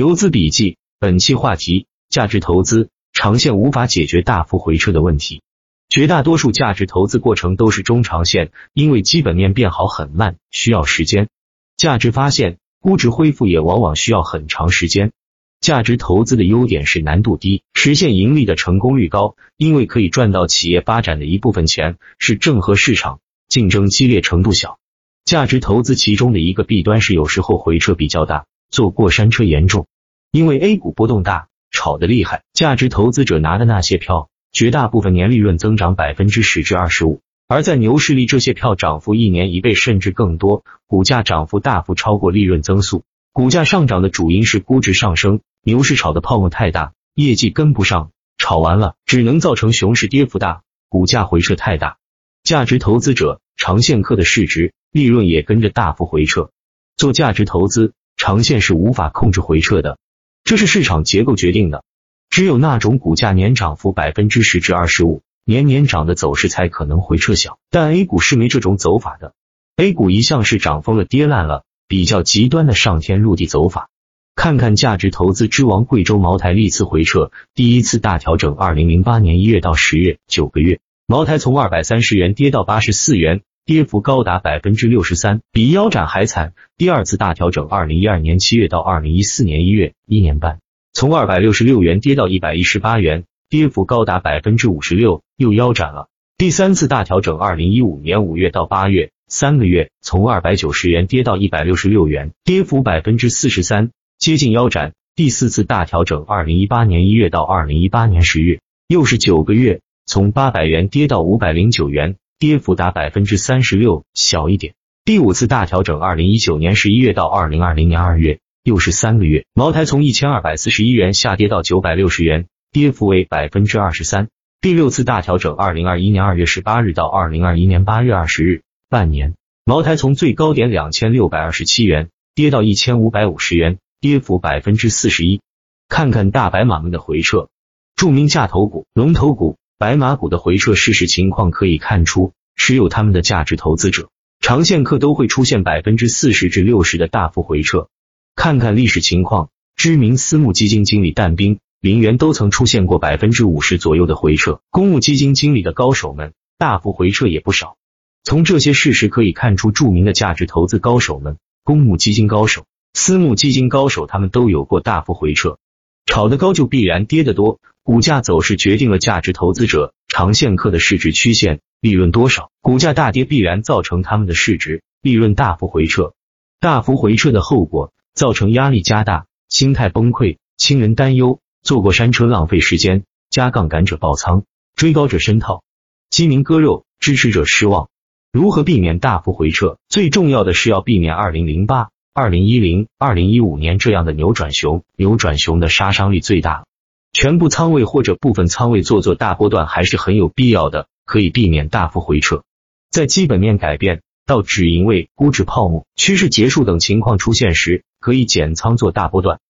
游资笔记，本期话题：价值投资长线无法解决大幅回撤的问题。绝大多数价值投资过程都是中长线，因为基本面变好很慢，需要时间。价值发现、估值恢复也往往需要很长时间。价值投资的优点是难度低，实现盈利的成功率高，因为可以赚到企业发展的一部分钱，是正和市场竞争激烈程度小。价值投资其中的一个弊端是有时候回撤比较大。坐过山车严重，因为 A 股波动大，炒得厉害。价值投资者拿的那些票，绝大部分年利润增长百分之十至二十五，而在牛市里，这些票涨幅一年一倍甚至更多，股价涨幅大幅超过利润增速。股价上涨的主因是估值上升，牛市炒的泡沫太大，业绩跟不上，炒完了只能造成熊市跌幅大，股价回撤太大。价值投资者长线客的市值、利润也跟着大幅回撤。做价值投资。长线是无法控制回撤的，这是市场结构决定的。只有那种股价年涨幅百分之十至二十五，年年涨的走势才可能回撤小。但 A 股是没这种走法的，A 股一向是涨疯了跌烂了，比较极端的上天入地走法。看看价值投资之王贵州茅台历次回撤，第一次大调整，二零零八年一月到十月九个月，茅台从二百三十元跌到八十四元。跌幅高达百分之六十三，比腰斩还惨。第二次大调整，二零一二年七月到二零一四年一月，一年半，从二百六十六元跌到一百一十八元，跌幅高达百分之五十六，又腰斩了。第三次大调整，二零一五年五月到八月，三个月，从二百九十元跌到一百六十六元，跌幅百分之四十三，接近腰斩。第四次大调整，二零一八年一月到二零一八年十月，又是九个月，从八百元跌到五百零九元。跌幅达百分之三十六，小一点。第五次大调整，二零一九年十一月到二零二零年二月，又是三个月。茅台从一千二百四十一元下跌到九百六十元，跌幅为百分之二十三。第六次大调整，二零二一年二月十八日到二零二一年八月二十日，半年。茅台从最高点两千六百二十七元跌到一千五百五十元，跌幅百分之四十一。看看大白马们的回撤，著名价投股、龙头股。白马股的回撤事实情况可以看出，持有他们的价值投资者、长线客都会出现百分之四十至六十的大幅回撤。看看历史情况，知名私募基金经理但兵、林园都曾出现过百分之五十左右的回撤。公募基金经理的高手们，大幅回撤也不少。从这些事实可以看出，著名的价值投资高手们、公募基金高手、私募基金高手，他们都有过大幅回撤。炒得高就必然跌得多。股价走势决定了价值投资者、长线客的市值曲线、利润多少。股价大跌必然造成他们的市值、利润大幅回撤。大幅回撤的后果，造成压力加大、心态崩溃、亲人担忧、坐过山车浪费时间、加杠杆者爆仓、追高者深套、鸡鸣割肉、支持者失望。如何避免大幅回撤？最重要的是要避免二零零八、二零一零、二零一五年这样的扭转熊。扭转熊的杀伤力最大。全部仓位或者部分仓位做做大波段还是很有必要的，可以避免大幅回撤。在基本面改变到止盈位、估值泡沫、趋势结束等情况出现时，可以减仓做大波段。